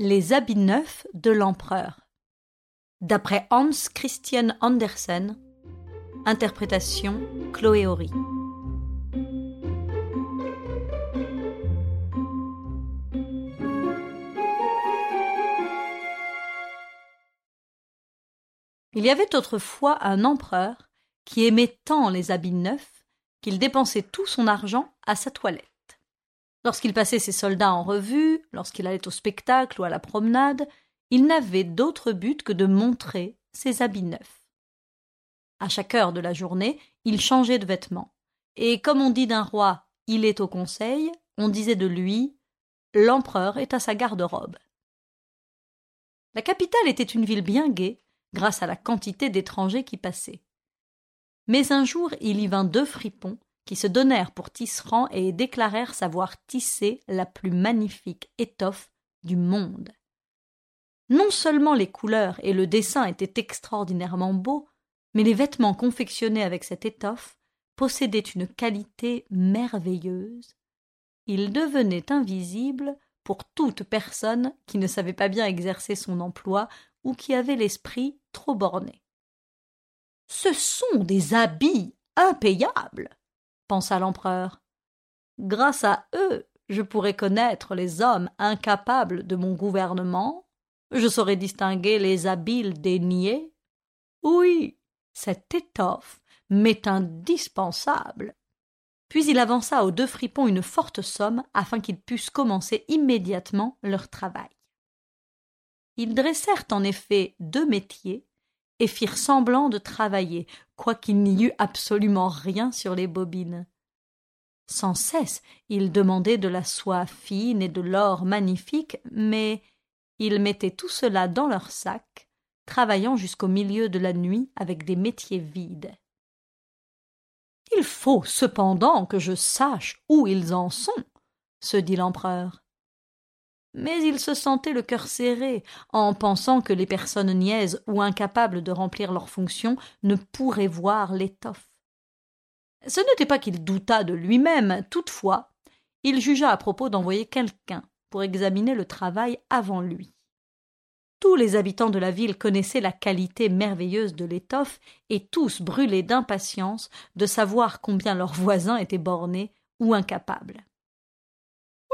Les habits neufs de l'empereur. D'après Hans Christian Andersen. Interprétation Chloé Horry. Il y avait autrefois un empereur qui aimait tant les habits neufs qu'il dépensait tout son argent à sa toilette. Lorsqu'il passait ses soldats en revue, lorsqu'il allait au spectacle ou à la promenade, il n'avait d'autre but que de montrer ses habits neufs. À chaque heure de la journée, il changeait de vêtements. Et comme on dit d'un roi il est au conseil, on disait de lui l'empereur est à sa garde-robe. La capitale était une ville bien gaie, grâce à la quantité d'étrangers qui passaient. Mais un jour il y vint deux fripons qui se donnèrent pour tisserands et déclarèrent savoir tisser la plus magnifique étoffe du monde. Non seulement les couleurs et le dessin étaient extraordinairement beaux, mais les vêtements confectionnés avec cette étoffe possédaient une qualité merveilleuse. Ils devenaient invisibles pour toute personne qui ne savait pas bien exercer son emploi ou qui avait l'esprit trop borné. Ce sont des habits impayables, pensa l'empereur. Grâce à eux, je pourrais connaître les hommes incapables de mon gouvernement, je saurais distinguer les habiles des niais. Oui, cette étoffe m'est indispensable. Puis il avança aux deux fripons une forte somme afin qu'ils pussent commencer immédiatement leur travail. Ils dressèrent en effet deux métiers et firent semblant de travailler, quoiqu'il n'y eût absolument rien sur les bobines. Sans cesse, ils demandaient de la soie fine et de l'or magnifique, mais ils mettaient tout cela dans leurs sacs, travaillant jusqu'au milieu de la nuit avec des métiers vides. Il faut cependant que je sache où ils en sont, se dit l'empereur mais il se sentait le cœur serré en pensant que les personnes niaises ou incapables de remplir leurs fonctions ne pourraient voir l'étoffe. Ce n'était pas qu'il doutât de lui-même, toutefois, il jugea à propos d'envoyer quelqu'un pour examiner le travail avant lui. Tous les habitants de la ville connaissaient la qualité merveilleuse de l'étoffe et tous brûlaient d'impatience de savoir combien leurs voisins étaient bornés ou incapables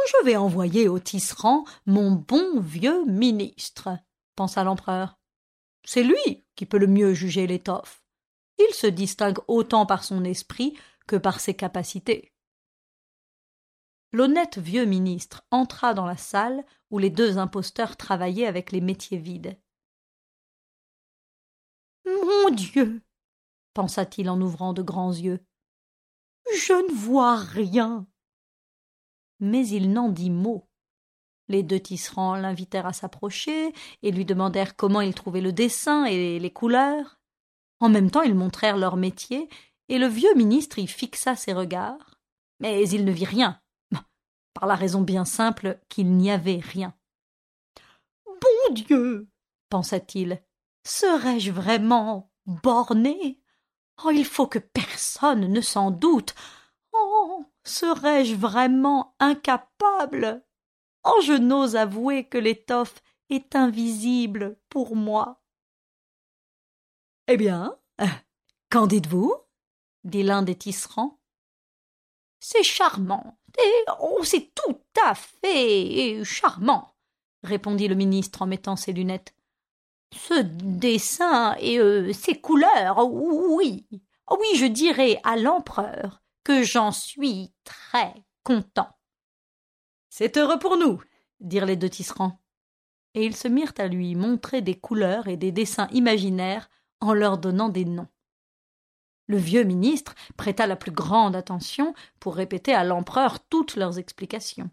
je vais envoyer au tisserand mon bon vieux ministre, pensa l'empereur. C'est lui qui peut le mieux juger l'étoffe. Il se distingue autant par son esprit que par ses capacités. L'honnête vieux ministre entra dans la salle où les deux imposteurs travaillaient avec les métiers vides. Mon Dieu. pensa-t-il en ouvrant de grands yeux. Je ne vois rien mais il n'en dit mot. Les deux tisserands l'invitèrent à s'approcher et lui demandèrent comment il trouvait le dessin et les couleurs. En même temps, ils montrèrent leur métier, et le vieux ministre y fixa ses regards. Mais il ne vit rien, par la raison bien simple qu'il n'y avait rien. Bon Dieu pensa-t-il, serais-je vraiment borné? Oh, il faut que personne ne s'en doute. Serais-je vraiment incapable? Oh, je n'ose avouer que l'étoffe est invisible pour moi. Eh bien, qu'en dites-vous? dit l'un des tisserands. C'est charmant, et oh, c'est tout à fait charmant, répondit le ministre en mettant ses lunettes. Ce dessin et euh, ces couleurs, oui, oui, je dirais à l'empereur que j'en suis très content. C'est heureux pour nous, dirent les deux tisserands. Et ils se mirent à lui montrer des couleurs et des dessins imaginaires en leur donnant des noms. Le vieux ministre prêta la plus grande attention pour répéter à l'empereur toutes leurs explications.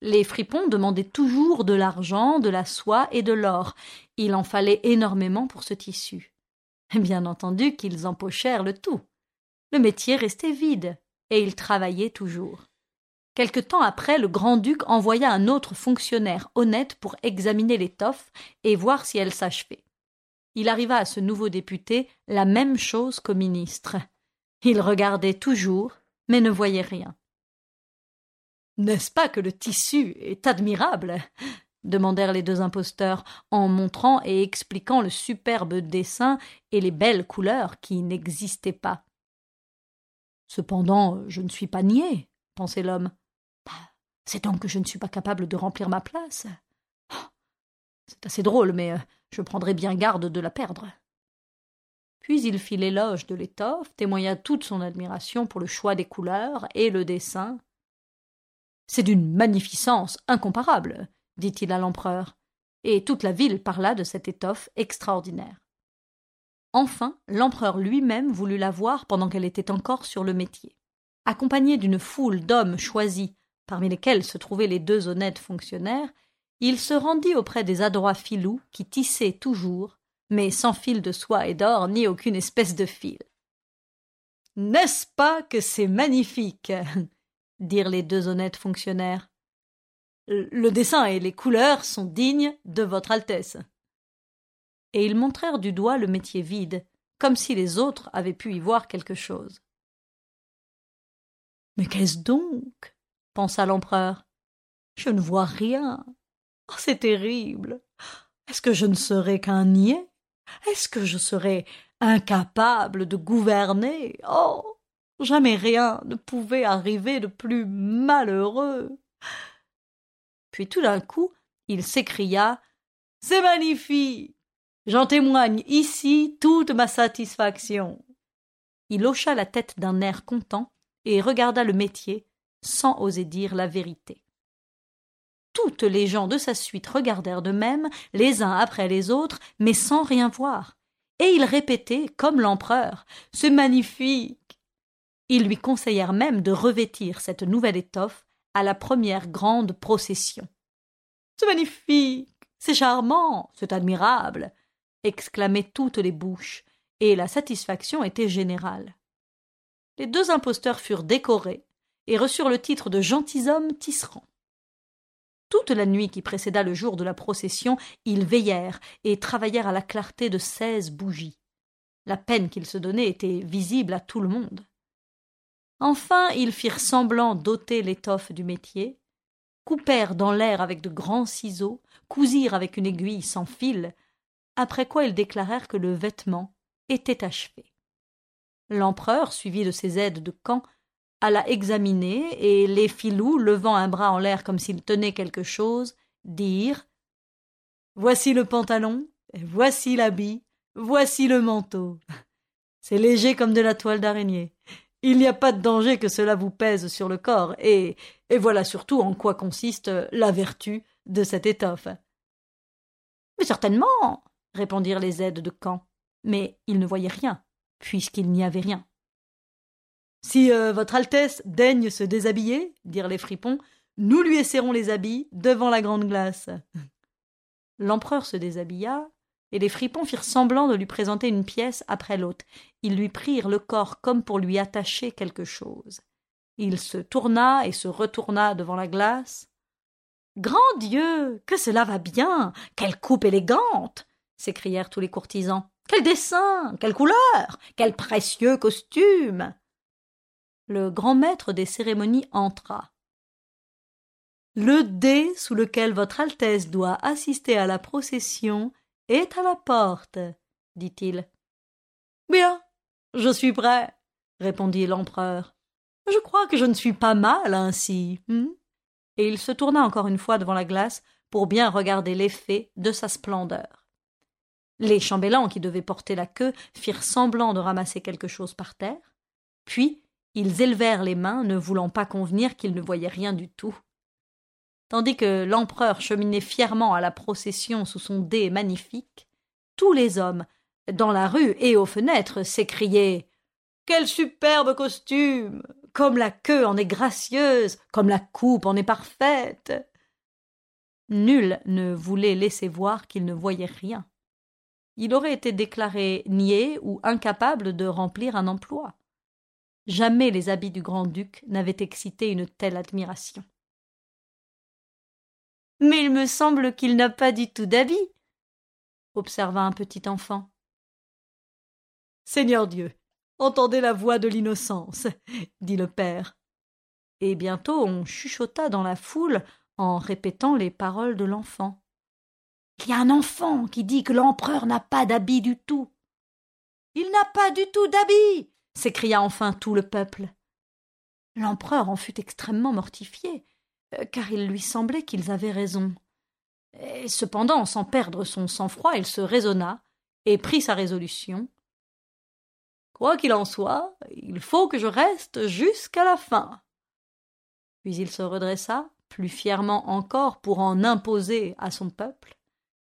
Les fripons demandaient toujours de l'argent, de la soie et de l'or. Il en fallait énormément pour ce tissu. Bien entendu qu'ils empochèrent le tout. Le métier restait vide, et il travaillait toujours. Quelque temps après, le grand-duc envoya un autre fonctionnaire honnête pour examiner l'étoffe et voir si elle s'achevait. Il arriva à ce nouveau député la même chose qu'au ministre. Il regardait toujours, mais ne voyait rien. N'est-ce pas que le tissu est admirable? demandèrent les deux imposteurs, en montrant et expliquant le superbe dessin et les belles couleurs qui n'existaient pas. Cependant, je ne suis pas niais, pensait l'homme. Bah, c'est donc que je ne suis pas capable de remplir ma place. Oh, c'est assez drôle, mais euh, je prendrai bien garde de la perdre. Puis il fit l'éloge de l'étoffe, témoigna toute son admiration pour le choix des couleurs et le dessin. C'est d'une magnificence incomparable, dit-il à l'empereur, et toute la ville parla de cette étoffe extraordinaire. Enfin, l'empereur lui-même voulut la voir pendant qu'elle était encore sur le métier. Accompagné d'une foule d'hommes choisis, parmi lesquels se trouvaient les deux honnêtes fonctionnaires, il se rendit auprès des adroits filous qui tissaient toujours, mais sans fil de soie et d'or ni aucune espèce de fil. N'est-ce pas que c'est magnifique? dirent les deux honnêtes fonctionnaires. Le dessin et les couleurs sont dignes de votre Altesse. Et ils montrèrent du doigt le métier vide, comme si les autres avaient pu y voir quelque chose. Mais qu'est-ce donc? pensa l'empereur. Je ne vois rien. Oh, c'est terrible. Est-ce que je ne serai qu'un niais? Est-ce que je serai incapable de gouverner? Oh Jamais rien ne pouvait arriver de plus malheureux. Puis tout d'un coup, il s'écria C'est magnifique J'en témoigne ici toute ma satisfaction. Il hocha la tête d'un air content et regarda le métier sans oser dire la vérité. Toutes les gens de sa suite regardèrent de même, les uns après les autres, mais sans rien voir. Et ils répétaient, comme l'empereur, C'est magnifique. Ils lui conseillèrent même de revêtir cette nouvelle étoffe à la première grande procession. C'est magnifique, c'est charmant, c'est admirable, exclamaient toutes les bouches, et la satisfaction était générale. Les deux imposteurs furent décorés et reçurent le titre de gentilshommes tisserands. Toute la nuit qui précéda le jour de la procession, ils veillèrent et travaillèrent à la clarté de seize bougies. La peine qu'ils se donnaient était visible à tout le monde. Enfin, ils firent semblant d'ôter l'étoffe du métier, coupèrent dans l'air avec de grands ciseaux, cousirent avec une aiguille sans fil, après quoi ils déclarèrent que le vêtement était achevé. L'empereur, suivi de ses aides de camp, alla examiner, et les filous, levant un bras en l'air comme s'ils tenaient quelque chose, dirent Voici le pantalon, voici l'habit, voici le manteau. C'est léger comme de la toile d'araignée. Il n'y a pas de danger que cela vous pèse sur le corps, et, et voilà surtout en quoi consiste la vertu de cette étoffe. Mais certainement, répondirent les aides de camp, mais ils ne voyaient rien, puisqu'il n'y avait rien. Si euh, votre Altesse daigne se déshabiller, dirent les fripons, nous lui esserrons les habits devant la grande glace. L'empereur se déshabilla, et les fripons firent semblant de lui présenter une pièce après l'autre. Ils lui prirent le corps comme pour lui attacher quelque chose. Il se tourna et se retourna devant la glace. Grand Dieu. Que cela va bien. Quelle coupe élégante. S'écrièrent tous les courtisans. Quel dessin. Quelle couleur. Quel précieux costume. Le grand maître des cérémonies entra. Le dé sous lequel votre Altesse doit assister à la procession est à la porte, dit-il. Bien, je suis prêt, répondit l'empereur. Je crois que je ne suis pas mal ainsi. Hmm? Et il se tourna encore une fois devant la glace pour bien regarder l'effet de sa splendeur. Les chambellans qui devaient porter la queue firent semblant de ramasser quelque chose par terre, puis ils élevèrent les mains, ne voulant pas convenir qu'ils ne voyaient rien du tout tandis que l'empereur cheminait fièrement à la procession sous son dé magnifique, tous les hommes, dans la rue et aux fenêtres, s'écriaient Quel superbe costume Comme la queue en est gracieuse, comme la coupe en est parfaite. Nul ne voulait laisser voir qu'il ne voyait rien. Il aurait été déclaré niais ou incapable de remplir un emploi. Jamais les habits du grand-duc n'avaient excité une telle admiration. Mais il me semble qu'il n'a pas du tout d'habit, observa un petit enfant. Seigneur Dieu, entendez la voix de l'innocence, dit le père. Et bientôt on chuchota dans la foule en répétant les paroles de l'enfant. Il y a un enfant qui dit que l'empereur n'a pas d'habit du tout. Il n'a pas du tout d'habit. s'écria enfin tout le peuple. L'empereur en fut extrêmement mortifié, euh, car il lui semblait qu'ils avaient raison. Cependant, sans perdre son sang-froid, il se raisonna et prit sa résolution. Quoi qu'il en soit, il faut que je reste jusqu'à la fin. Puis il se redressa, plus fièrement encore pour en imposer à son peuple,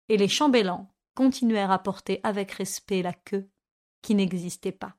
et les chambellans continuèrent à porter avec respect la queue qui n'existait pas.